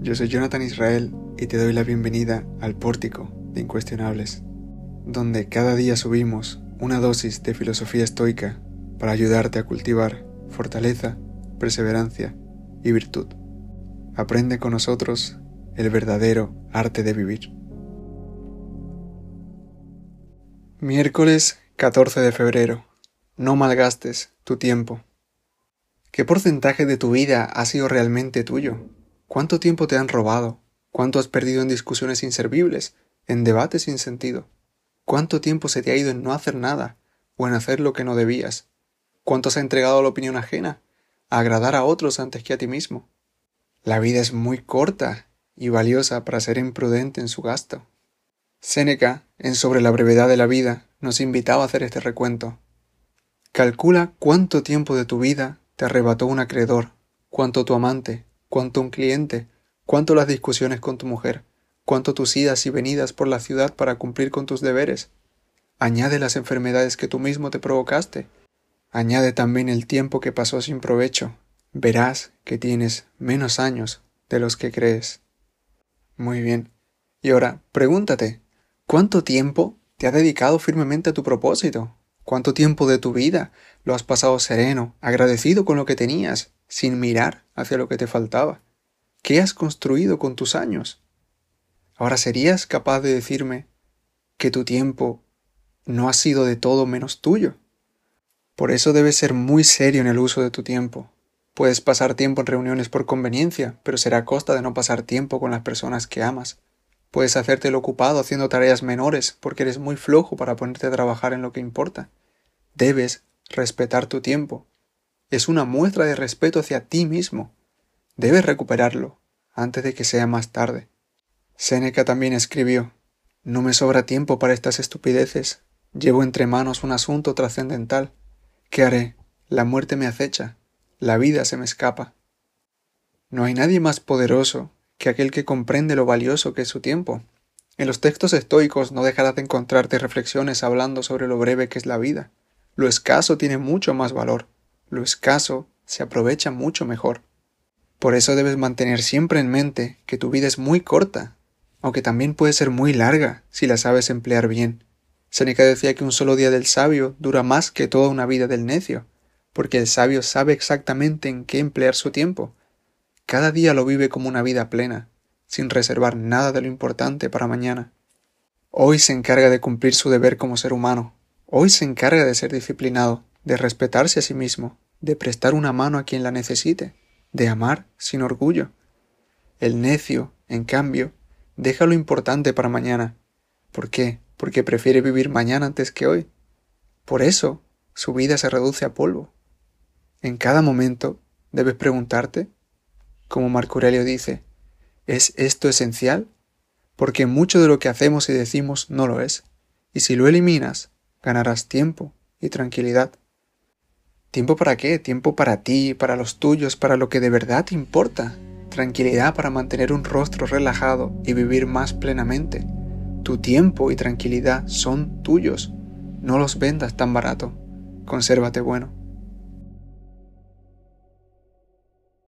yo soy Jonathan Israel y te doy la bienvenida al Pórtico de Incuestionables, donde cada día subimos una dosis de filosofía estoica para ayudarte a cultivar fortaleza, perseverancia y virtud. Aprende con nosotros el verdadero arte de vivir. Miércoles 14 de febrero. No malgastes tu tiempo. ¿Qué porcentaje de tu vida ha sido realmente tuyo? ¿Cuánto tiempo te han robado? ¿Cuánto has perdido en discusiones inservibles, en debates sin sentido? ¿Cuánto tiempo se te ha ido en no hacer nada o en hacer lo que no debías? ¿Cuánto has entregado a la opinión ajena, a agradar a otros antes que a ti mismo? La vida es muy corta y valiosa para ser imprudente en su gasto. Séneca, en Sobre la brevedad de la vida, nos invitaba a hacer este recuento. Calcula cuánto tiempo de tu vida te arrebató un acreedor, cuánto tu amante, cuánto un cliente, cuánto las discusiones con tu mujer, cuánto tus idas y venidas por la ciudad para cumplir con tus deberes. Añade las enfermedades que tú mismo te provocaste. Añade también el tiempo que pasó sin provecho. Verás que tienes menos años de los que crees. Muy bien. Y ahora, pregúntate, ¿cuánto tiempo te ha dedicado firmemente a tu propósito? ¿Cuánto tiempo de tu vida lo has pasado sereno, agradecido con lo que tenías, sin mirar hacia lo que te faltaba? ¿Qué has construido con tus años? Ahora serías capaz de decirme que tu tiempo no ha sido de todo menos tuyo. Por eso debes ser muy serio en el uso de tu tiempo. Puedes pasar tiempo en reuniones por conveniencia, pero será a costa de no pasar tiempo con las personas que amas. Puedes hacerte el ocupado haciendo tareas menores porque eres muy flojo para ponerte a trabajar en lo que importa. Debes respetar tu tiempo. Es una muestra de respeto hacia ti mismo. Debes recuperarlo antes de que sea más tarde. Séneca también escribió No me sobra tiempo para estas estupideces. Llevo entre manos un asunto trascendental. ¿Qué haré? La muerte me acecha. La vida se me escapa. No hay nadie más poderoso que aquel que comprende lo valioso que es su tiempo. En los textos estoicos no dejarás de encontrarte reflexiones hablando sobre lo breve que es la vida. Lo escaso tiene mucho más valor. Lo escaso se aprovecha mucho mejor. Por eso debes mantener siempre en mente que tu vida es muy corta, aunque también puede ser muy larga si la sabes emplear bien. Seneca decía que un solo día del sabio dura más que toda una vida del necio, porque el sabio sabe exactamente en qué emplear su tiempo, cada día lo vive como una vida plena, sin reservar nada de lo importante para mañana. Hoy se encarga de cumplir su deber como ser humano. Hoy se encarga de ser disciplinado, de respetarse a sí mismo, de prestar una mano a quien la necesite, de amar sin orgullo. El necio, en cambio, deja lo importante para mañana. ¿Por qué? Porque prefiere vivir mañana antes que hoy. Por eso, su vida se reduce a polvo. En cada momento debes preguntarte como Marco Aurelio dice, ¿es esto esencial? Porque mucho de lo que hacemos y decimos no lo es, y si lo eliminas, ganarás tiempo y tranquilidad. ¿Tiempo para qué? Tiempo para ti, para los tuyos, para lo que de verdad te importa. Tranquilidad para mantener un rostro relajado y vivir más plenamente. Tu tiempo y tranquilidad son tuyos. No los vendas tan barato. Consérvate bueno.